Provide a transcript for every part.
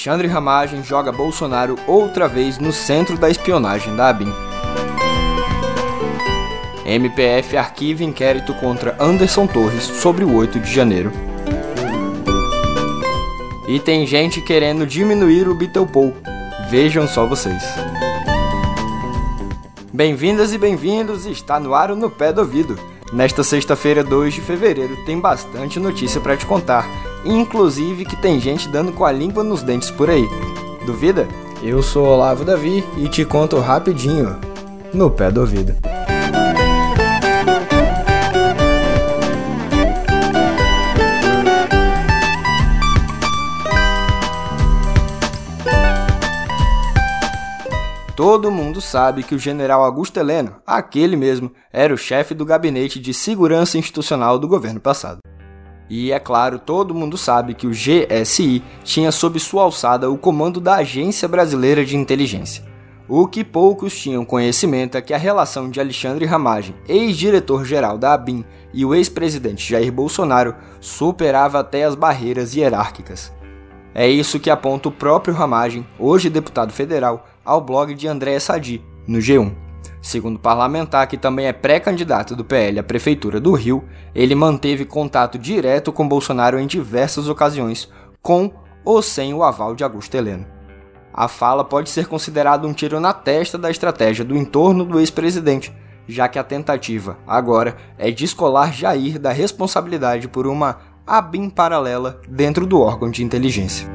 Alexandre Ramagem joga Bolsonaro outra vez no centro da espionagem da ABIN. MPF arquiva inquérito contra Anderson Torres sobre o 8 de janeiro. E tem gente querendo diminuir o Beetle Vejam só vocês. Bem-vindas e bem-vindos, está no ar No Pé do Ouvido. Nesta sexta-feira, 2 de fevereiro, tem bastante notícia para te contar, inclusive que tem gente dando com a língua nos dentes por aí. Duvida? Eu sou Olavo Davi e te conto rapidinho, no pé do ouvido. Todo mundo sabe que o general Augusto Heleno, aquele mesmo, era o chefe do gabinete de segurança institucional do governo passado. E é claro, todo mundo sabe que o GSI tinha sob sua alçada o comando da Agência Brasileira de Inteligência. O que poucos tinham conhecimento é que a relação de Alexandre Ramagem, ex-diretor-geral da ABIN, e o ex-presidente Jair Bolsonaro superava até as barreiras hierárquicas. É isso que aponta o próprio Ramagem, hoje deputado federal, ao blog de André Sadi, no G1. Segundo o parlamentar, que também é pré-candidato do PL à Prefeitura do Rio, ele manteve contato direto com Bolsonaro em diversas ocasiões, com ou sem o aval de Augusto Heleno. A fala pode ser considerada um tiro na testa da estratégia do entorno do ex-presidente, já que a tentativa, agora, é descolar Jair da responsabilidade por uma ABIN paralela dentro do órgão de inteligência.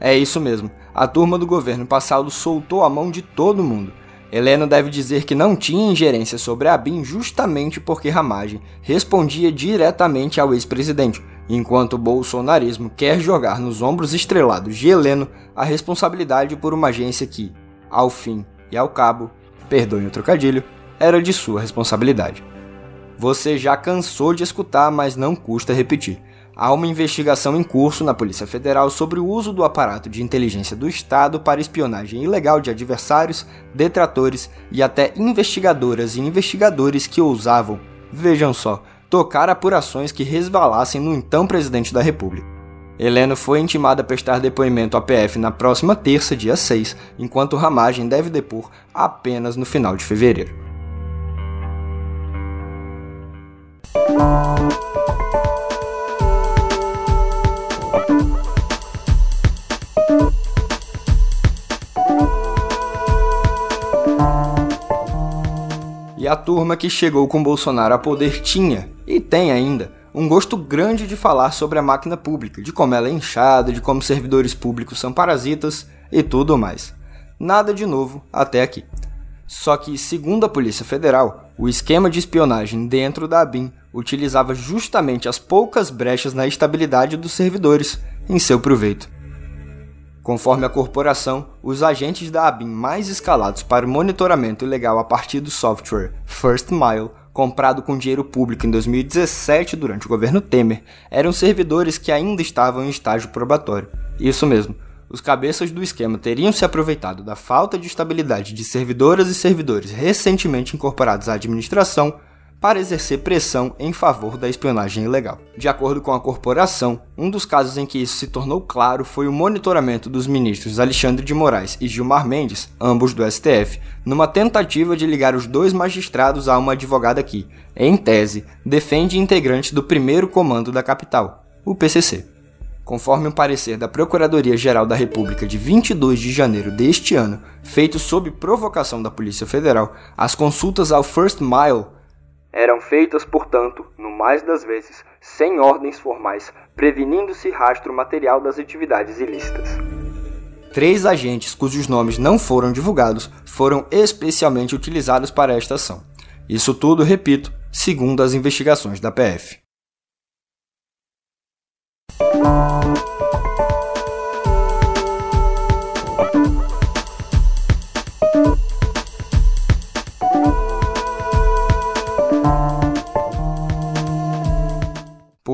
É isso mesmo, a turma do governo passado soltou a mão de todo mundo. Heleno deve dizer que não tinha ingerência sobre ABIN justamente porque Ramagem respondia diretamente ao ex-presidente, enquanto o bolsonarismo quer jogar nos ombros estrelados de Heleno a responsabilidade por uma agência que, ao fim e ao cabo, perdoem o trocadilho, era de sua responsabilidade. Você já cansou de escutar, mas não custa repetir. Há uma investigação em curso na Polícia Federal sobre o uso do aparato de inteligência do Estado para espionagem ilegal de adversários, detratores e até investigadoras e investigadores que ousavam, vejam só, tocar apurações que resvalassem no então presidente da República. Heleno foi intimada a prestar depoimento à PF na próxima terça, dia 6, enquanto Ramagem deve depor apenas no final de fevereiro. A turma que chegou com Bolsonaro a poder tinha, e tem ainda, um gosto grande de falar sobre a máquina pública, de como ela é inchada, de como servidores públicos são parasitas e tudo mais. Nada de novo até aqui. Só que, segundo a Polícia Federal, o esquema de espionagem dentro da ABIN utilizava justamente as poucas brechas na estabilidade dos servidores em seu proveito. Conforme a corporação, os agentes da ABIN mais escalados para o monitoramento ilegal a partir do software First Mile, comprado com dinheiro público em 2017 durante o governo Temer, eram servidores que ainda estavam em estágio probatório. Isso mesmo, os cabeças do esquema teriam se aproveitado da falta de estabilidade de servidoras e servidores recentemente incorporados à administração para exercer pressão em favor da espionagem ilegal. De acordo com a corporação, um dos casos em que isso se tornou claro foi o monitoramento dos ministros Alexandre de Moraes e Gilmar Mendes, ambos do STF, numa tentativa de ligar os dois magistrados a uma advogada que, em tese, defende integrantes do primeiro comando da capital, o PCC. Conforme um parecer da Procuradoria-Geral da República de 22 de janeiro deste ano, feito sob provocação da Polícia Federal, as consultas ao First Mile eram feitas, portanto, no mais das vezes, sem ordens formais, prevenindo-se rastro material das atividades ilícitas. Três agentes cujos nomes não foram divulgados foram especialmente utilizados para esta ação. Isso tudo, repito, segundo as investigações da PF.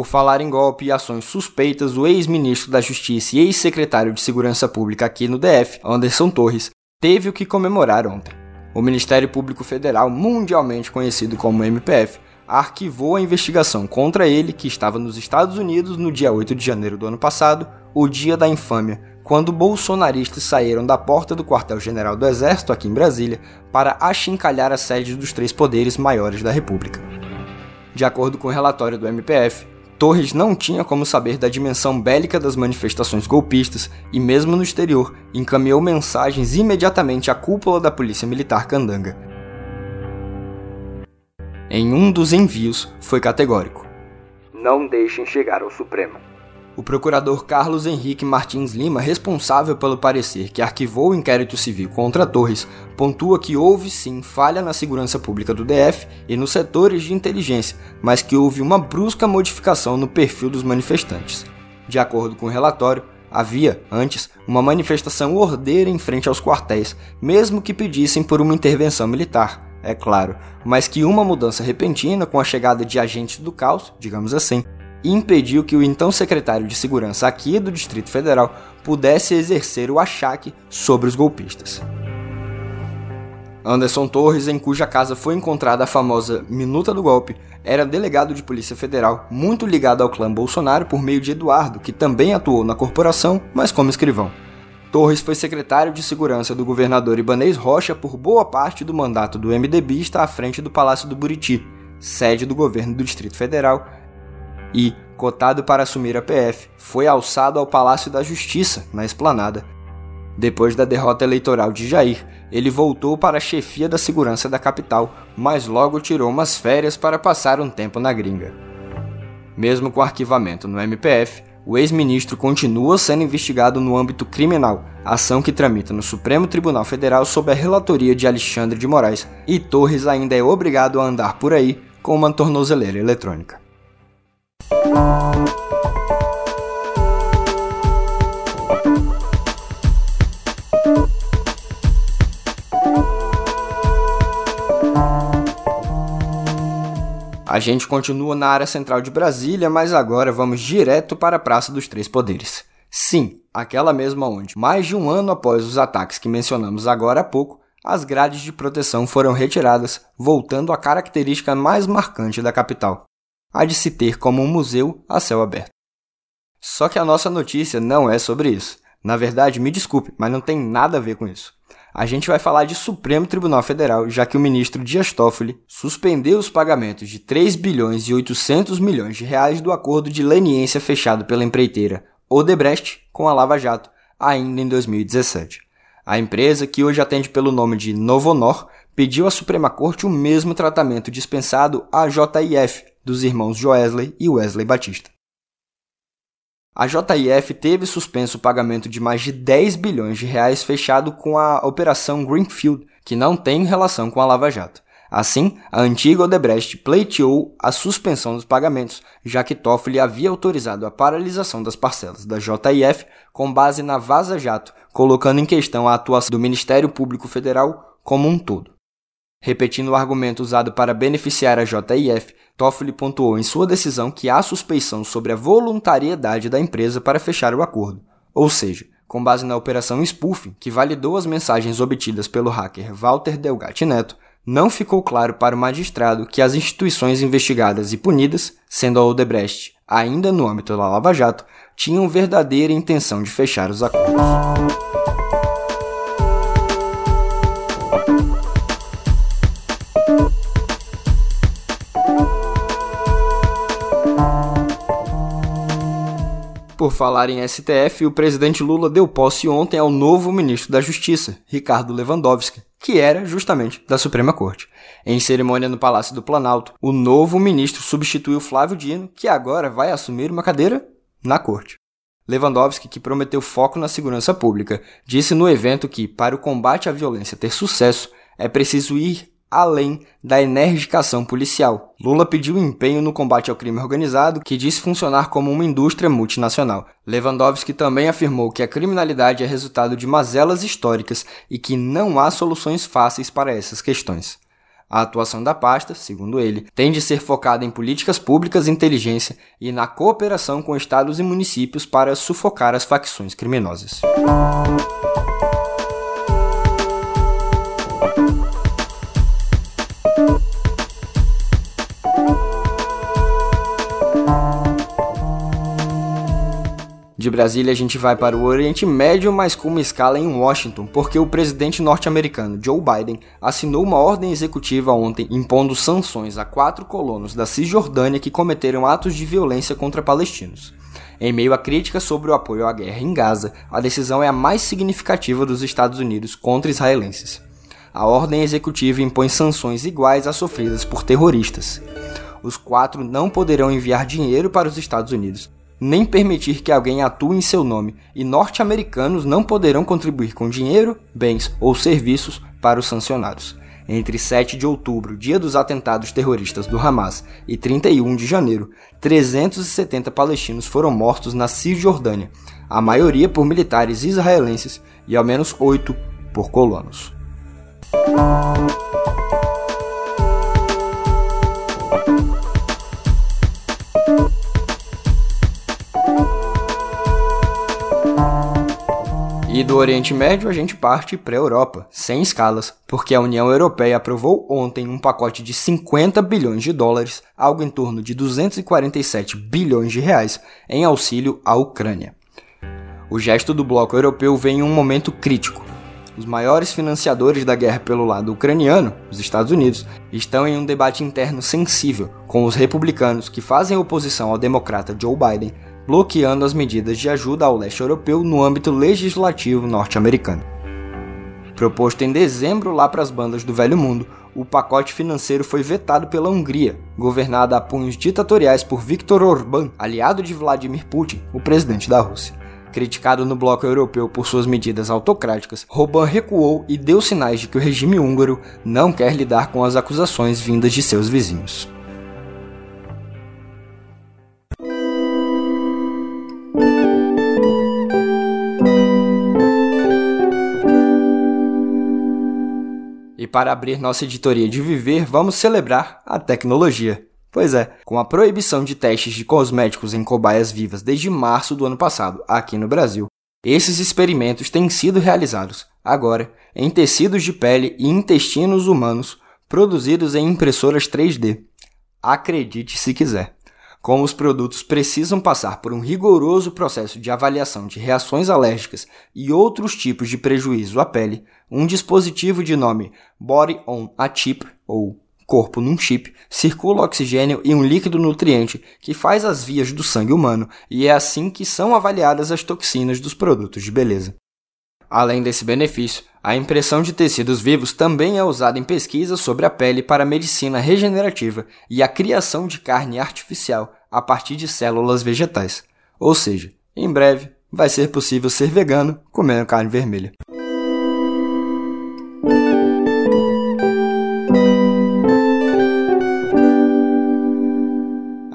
Por falar em golpe e ações suspeitas, o ex-ministro da Justiça e ex-secretário de Segurança Pública aqui no DF, Anderson Torres, teve o que comemorar ontem. O Ministério Público Federal, mundialmente conhecido como MPF, arquivou a investigação contra ele, que estava nos Estados Unidos no dia 8 de janeiro do ano passado, o dia da infâmia, quando bolsonaristas saíram da porta do quartel-general do Exército aqui em Brasília para achincalhar a sede dos três poderes maiores da República. De acordo com o relatório do MPF, Torres não tinha como saber da dimensão bélica das manifestações golpistas e, mesmo no exterior, encaminhou mensagens imediatamente à cúpula da Polícia Militar Candanga. Em um dos envios, foi categórico: Não deixem chegar ao Supremo. O procurador Carlos Henrique Martins Lima, responsável pelo parecer que arquivou o inquérito civil contra Torres, pontua que houve sim falha na segurança pública do DF e nos setores de inteligência, mas que houve uma brusca modificação no perfil dos manifestantes. De acordo com o relatório, havia, antes, uma manifestação ordeira em frente aos quartéis, mesmo que pedissem por uma intervenção militar, é claro, mas que uma mudança repentina com a chegada de agentes do caos, digamos assim, e impediu que o então secretário de Segurança aqui do Distrito Federal pudesse exercer o achaque sobre os golpistas. Anderson Torres, em cuja casa foi encontrada a famosa Minuta do Golpe, era delegado de Polícia Federal, muito ligado ao clã Bolsonaro por meio de Eduardo, que também atuou na corporação, mas como escrivão. Torres foi secretário de Segurança do governador Ibanez Rocha por boa parte do mandato do MDBista à frente do Palácio do Buriti, sede do governo do Distrito Federal, e, cotado para assumir a PF, foi alçado ao Palácio da Justiça, na Esplanada. Depois da derrota eleitoral de Jair, ele voltou para a chefia da segurança da capital, mas logo tirou umas férias para passar um tempo na gringa. Mesmo com arquivamento no MPF, o ex-ministro continua sendo investigado no âmbito criminal, ação que tramita no Supremo Tribunal Federal sob a relatoria de Alexandre de Moraes, e Torres ainda é obrigado a andar por aí com uma tornozeleira eletrônica. A gente continua na área central de Brasília, mas agora vamos direto para a Praça dos Três Poderes. Sim, aquela mesma onde, mais de um ano após os ataques que mencionamos agora há pouco, as grades de proteção foram retiradas, voltando à característica mais marcante da capital, a de se ter como um museu a céu aberto. Só que a nossa notícia não é sobre isso. Na verdade, me desculpe, mas não tem nada a ver com isso. A gente vai falar de Supremo Tribunal Federal, já que o ministro Dias Toffoli suspendeu os pagamentos de 3 bilhões e 800 milhões de reais do acordo de leniência fechado pela empreiteira Odebrecht com a Lava Jato, ainda em 2017. A empresa, que hoje atende pelo nome de Novonor, pediu à Suprema Corte o mesmo tratamento dispensado à JIF, dos irmãos Joesley e Wesley Batista. A JIF teve suspenso o pagamento de mais de 10 bilhões de reais fechado com a Operação Greenfield, que não tem relação com a Lava Jato. Assim, a antiga Odebrecht pleiteou a suspensão dos pagamentos, já que Toffoli havia autorizado a paralisação das parcelas da JIF com base na Vaza Jato, colocando em questão a atuação do Ministério Público Federal como um todo. Repetindo o argumento usado para beneficiar a JIF, Toffoli pontuou em sua decisão que há suspeição sobre a voluntariedade da empresa para fechar o acordo, ou seja, com base na operação spoofing, que validou as mensagens obtidas pelo hacker Walter Delgatti Neto, não ficou claro para o magistrado que as instituições investigadas e punidas, sendo a Odebrecht ainda no âmbito da Lava Jato, tinham verdadeira intenção de fechar os acordos. Por falar em STF, o presidente Lula deu posse ontem ao novo ministro da Justiça, Ricardo Lewandowski, que era justamente da Suprema Corte. Em cerimônia no Palácio do Planalto, o novo ministro substituiu Flávio Dino, que agora vai assumir uma cadeira na Corte. Lewandowski, que prometeu foco na segurança pública, disse no evento que, para o combate à violência ter sucesso, é preciso ir além da energicação policial. Lula pediu empenho no combate ao crime organizado, que disse funcionar como uma indústria multinacional. Lewandowski também afirmou que a criminalidade é resultado de mazelas históricas e que não há soluções fáceis para essas questões. A atuação da pasta, segundo ele, tem de ser focada em políticas públicas e inteligência e na cooperação com estados e municípios para sufocar as facções criminosas. De Brasília a gente vai para o Oriente Médio, mas com uma escala em Washington, porque o presidente norte-americano Joe Biden assinou uma ordem executiva ontem impondo sanções a quatro colonos da Cisjordânia que cometeram atos de violência contra palestinos. Em meio a críticas sobre o apoio à guerra em Gaza, a decisão é a mais significativa dos Estados Unidos contra israelenses. A ordem executiva impõe sanções iguais às sofridas por terroristas. Os quatro não poderão enviar dinheiro para os Estados Unidos, nem permitir que alguém atue em seu nome, e norte-americanos não poderão contribuir com dinheiro, bens ou serviços para os sancionados. Entre 7 de outubro, dia dos atentados terroristas do Hamas, e 31 de janeiro, 370 palestinos foram mortos na Cisjordânia, a maioria por militares israelenses e ao menos 8 por colonos. E do Oriente Médio a gente parte para a Europa, sem escalas, porque a União Europeia aprovou ontem um pacote de 50 bilhões de dólares, algo em torno de 247 bilhões de reais, em auxílio à Ucrânia. O gesto do bloco europeu vem em um momento crítico. Os maiores financiadores da guerra pelo lado ucraniano, os Estados Unidos, estão em um debate interno sensível com os republicanos que fazem oposição ao democrata Joe Biden bloqueando as medidas de ajuda ao leste europeu no âmbito legislativo norte-americano. Proposto em dezembro lá para as bandas do Velho Mundo, o pacote financeiro foi vetado pela Hungria, governada a punhos ditatoriais por Viktor Orbán, aliado de Vladimir Putin, o presidente da Rússia. Criticado no bloco europeu por suas medidas autocráticas, Orbán recuou e deu sinais de que o regime húngaro não quer lidar com as acusações vindas de seus vizinhos. Para abrir nossa editoria de viver, vamos celebrar a tecnologia. Pois é, com a proibição de testes de cosméticos em cobaias vivas desde março do ano passado, aqui no Brasil, esses experimentos têm sido realizados, agora, em tecidos de pele e intestinos humanos produzidos em impressoras 3D. Acredite se quiser. Como os produtos precisam passar por um rigoroso processo de avaliação de reações alérgicas e outros tipos de prejuízo à pele, um dispositivo de nome Body on a Chip, ou corpo num chip, circula oxigênio e um líquido nutriente que faz as vias do sangue humano, e é assim que são avaliadas as toxinas dos produtos de beleza. Além desse benefício, a impressão de tecidos vivos também é usada em pesquisas sobre a pele para medicina regenerativa e a criação de carne artificial a partir de células vegetais. Ou seja, em breve vai ser possível ser vegano comendo carne vermelha.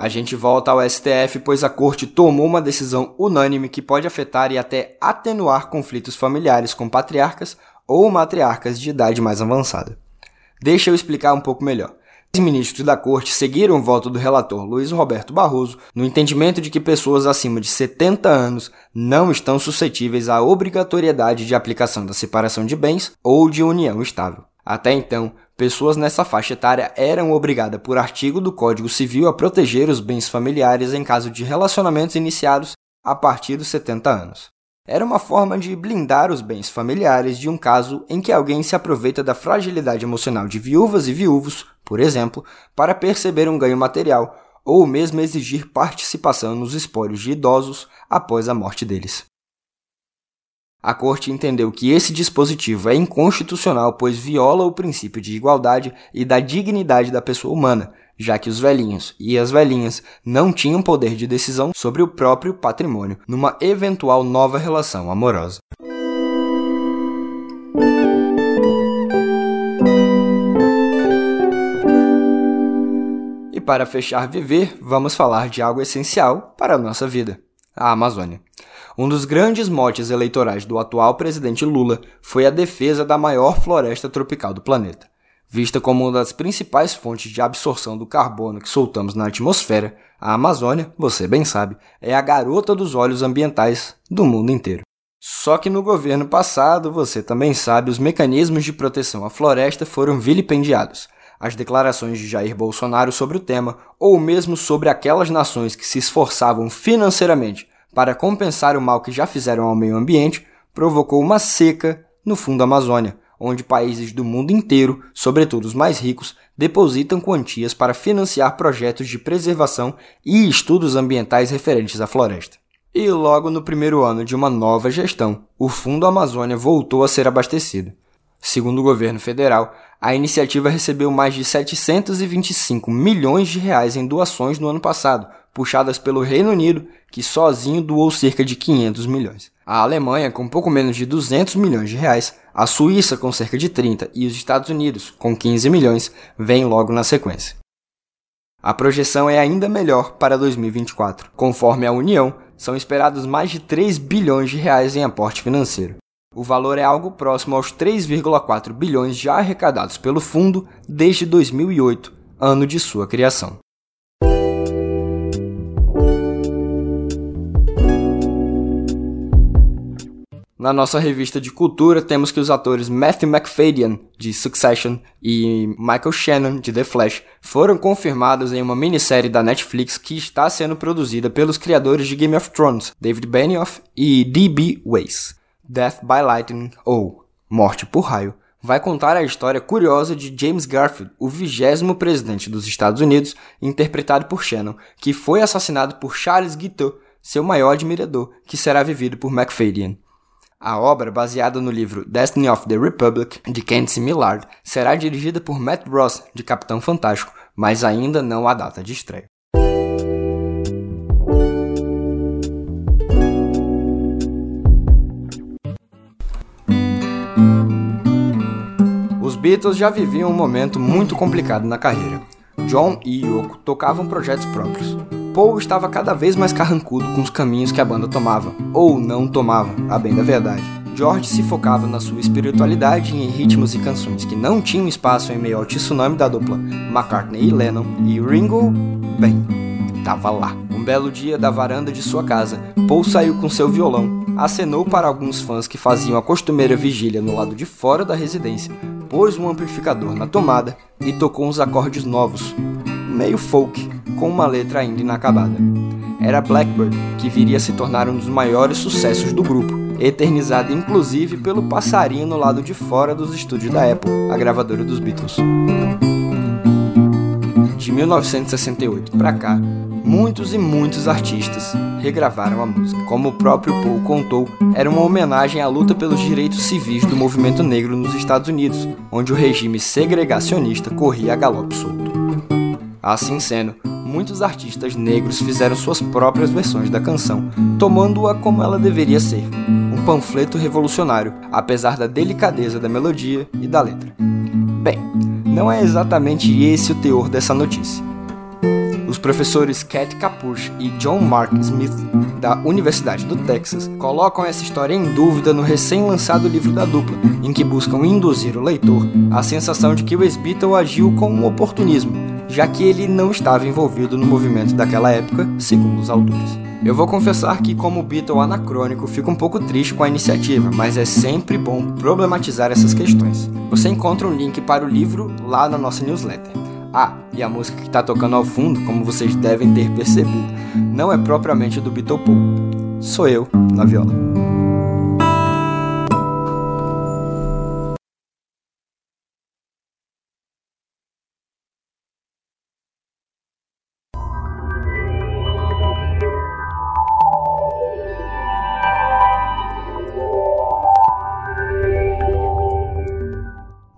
A gente volta ao STF, pois a corte tomou uma decisão unânime que pode afetar e até atenuar conflitos familiares com patriarcas ou matriarcas de idade mais avançada. Deixa eu explicar um pouco melhor. Os ministros da corte seguiram o voto do relator Luiz Roberto Barroso no entendimento de que pessoas acima de 70 anos não estão suscetíveis à obrigatoriedade de aplicação da separação de bens ou de união estável. Até então, pessoas nessa faixa etária eram obrigadas por artigo do Código Civil a proteger os bens familiares em caso de relacionamentos iniciados a partir dos 70 anos. Era uma forma de blindar os bens familiares de um caso em que alguém se aproveita da fragilidade emocional de viúvas e viúvos, por exemplo, para perceber um ganho material ou mesmo exigir participação nos espólios de idosos após a morte deles. A Corte entendeu que esse dispositivo é inconstitucional, pois viola o princípio de igualdade e da dignidade da pessoa humana, já que os velhinhos e as velhinhas não tinham poder de decisão sobre o próprio patrimônio numa eventual nova relação amorosa. E para fechar viver, vamos falar de algo essencial para a nossa vida: a Amazônia. Um dos grandes motes eleitorais do atual presidente Lula foi a defesa da maior floresta tropical do planeta. Vista como uma das principais fontes de absorção do carbono que soltamos na atmosfera, a Amazônia, você bem sabe, é a garota dos olhos ambientais do mundo inteiro. Só que no governo passado, você também sabe, os mecanismos de proteção à floresta foram vilipendiados. As declarações de Jair Bolsonaro sobre o tema, ou mesmo sobre aquelas nações que se esforçavam financeiramente para compensar o mal que já fizeram ao meio ambiente, provocou uma seca no fundo da Amazônia, onde países do mundo inteiro, sobretudo os mais ricos, depositam quantias para financiar projetos de preservação e estudos ambientais referentes à floresta. E logo no primeiro ano de uma nova gestão, o Fundo Amazônia voltou a ser abastecido. Segundo o governo federal, a iniciativa recebeu mais de 725 milhões de reais em doações no ano passado, puxadas pelo Reino Unido, que sozinho doou cerca de 500 milhões. A Alemanha, com pouco menos de 200 milhões de reais, a Suíça, com cerca de 30, e os Estados Unidos, com 15 milhões, vêm logo na sequência. A projeção é ainda melhor para 2024. Conforme a União, são esperados mais de 3 bilhões de reais em aporte financeiro. O valor é algo próximo aos 3,4 bilhões já arrecadados pelo fundo desde 2008, ano de sua criação. Na nossa revista de cultura, temos que os atores Matthew McFadyen, de Succession, e Michael Shannon, de The Flash, foram confirmados em uma minissérie da Netflix que está sendo produzida pelos criadores de Game of Thrones, David Benioff e D.B. Weiss. Death by Lightning, ou Morte por Raio, vai contar a história curiosa de James Garfield, o vigésimo presidente dos Estados Unidos, interpretado por Shannon, que foi assassinado por Charles Guiteau, seu maior admirador, que será vivido por McFadyen. A obra, baseada no livro Destiny of the Republic, de Kenneth Millard, será dirigida por Matt Ross, de Capitão Fantástico, mas ainda não há data de estreia. Os Beatles já viviam um momento muito complicado na carreira. John e Yoko tocavam projetos próprios. Paul estava cada vez mais carrancudo com os caminhos que a banda tomava, ou não tomava, a bem da verdade. George se focava na sua espiritualidade em ritmos e canções que não tinham espaço em meio ao tsunami da dupla McCartney e Lennon, e Ringo, bem, tava lá. Um belo dia da varanda de sua casa, Paul saiu com seu violão, acenou para alguns fãs que faziam a costumeira vigília no lado de fora da residência, pôs um amplificador na tomada e tocou uns acordes novos, meio folk, com uma letra ainda inacabada. Era Blackbird, que viria a se tornar um dos maiores sucessos do grupo, eternizado inclusive pelo passarinho no lado de fora dos estúdios da Apple, a gravadora dos Beatles. De 1968 para cá, muitos e muitos artistas regravaram a música. Como o próprio Paul contou, era uma homenagem à luta pelos direitos civis do movimento negro nos Estados Unidos, onde o regime segregacionista corria a galope solto. Assim sendo, muitos artistas negros fizeram suas próprias versões da canção, tomando-a como ela deveria ser, um panfleto revolucionário, apesar da delicadeza da melodia e da letra. Bem, não é exatamente esse o teor dessa notícia. Os professores Cat Capuch e John Mark Smith, da Universidade do Texas, colocam essa história em dúvida no recém-lançado livro da dupla, em que buscam induzir o leitor à sensação de que o ex-Beatle agiu com um oportunismo, já que ele não estava envolvido no movimento daquela época, segundo os autores. Eu vou confessar que, como Beatle anacrônico, fico um pouco triste com a iniciativa, mas é sempre bom problematizar essas questões. Você encontra um link para o livro lá na nossa newsletter. Ah, e a música que está tocando ao fundo, como vocês devem ter percebido, não é propriamente do Beatle Paul. Sou eu, na viola.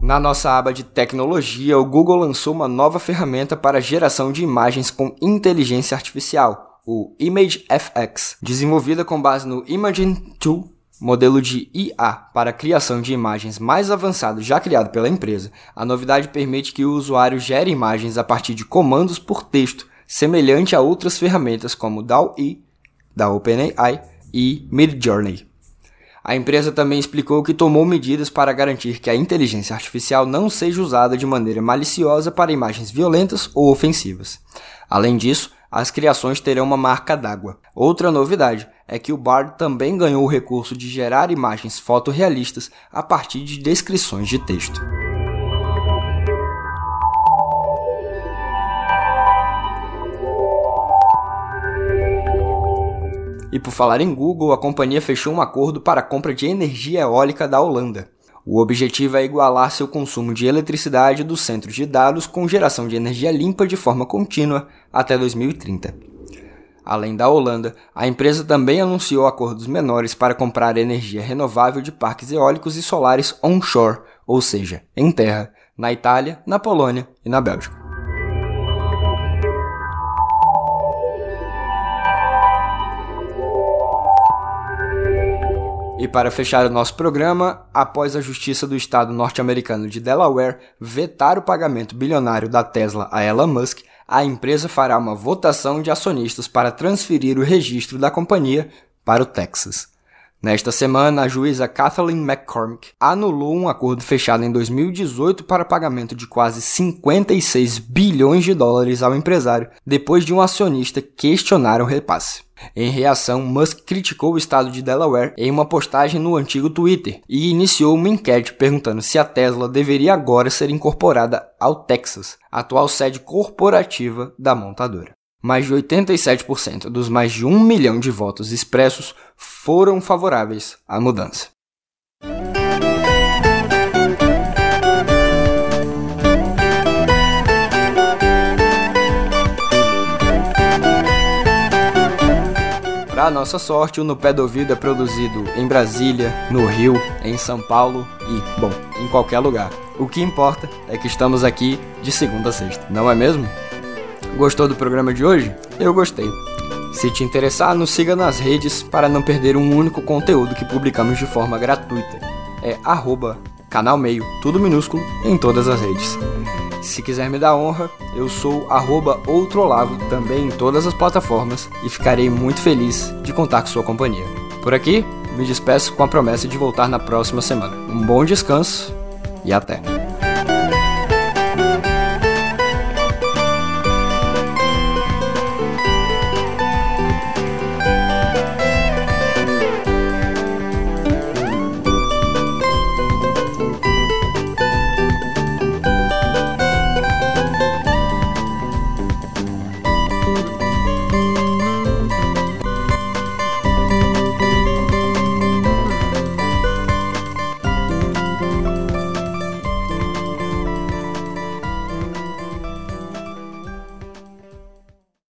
Na nossa aba de tecnologia, o Google lançou uma nova ferramenta para geração de imagens com inteligência artificial, o ImageFX, desenvolvida com base no Imagen 2, modelo de IA para criação de imagens mais avançado já criado pela empresa. A novidade permite que o usuário gere imagens a partir de comandos por texto, semelhante a outras ferramentas como DALL-E, da OpenAI e Midjourney. A empresa também explicou que tomou medidas para garantir que a inteligência artificial não seja usada de maneira maliciosa para imagens violentas ou ofensivas. Além disso, as criações terão uma marca d'água. Outra novidade é que o Bard também ganhou o recurso de gerar imagens fotorrealistas a partir de descrições de texto. E por falar em Google, a companhia fechou um acordo para a compra de energia eólica da Holanda. O objetivo é igualar seu consumo de eletricidade dos centros de dados com geração de energia limpa de forma contínua até 2030. Além da Holanda, a empresa também anunciou acordos menores para comprar energia renovável de parques eólicos e solares onshore, ou seja, em terra, na Itália, na Polônia e na Bélgica. E para fechar o nosso programa, após a Justiça do Estado norte-americano de Delaware vetar o pagamento bilionário da Tesla a Elon Musk, a empresa fará uma votação de acionistas para transferir o registro da companhia para o Texas. Nesta semana, a juíza Kathleen McCormick anulou um acordo fechado em 2018 para pagamento de quase 56 bilhões de dólares ao empresário, depois de um acionista questionar o repasse. Em reação, Musk criticou o estado de Delaware em uma postagem no antigo Twitter e iniciou uma enquete perguntando se a Tesla deveria agora ser incorporada ao Texas, atual sede corporativa da montadora. Mais de 87% dos mais de um milhão de votos expressos foram favoráveis à mudança. Para nossa sorte, o No Pé do Ouvido é produzido em Brasília, no Rio, em São Paulo e, bom, em qualquer lugar. O que importa é que estamos aqui de segunda a sexta, não é mesmo? Gostou do programa de hoje? Eu gostei. Se te interessar, nos siga nas redes para não perder um único conteúdo que publicamos de forma gratuita. É arroba canal meio, tudo minúsculo, em todas as redes. Se quiser me dar honra, eu sou outrolavo também em todas as plataformas e ficarei muito feliz de contar com sua companhia. Por aqui, me despeço com a promessa de voltar na próxima semana. Um bom descanso e até!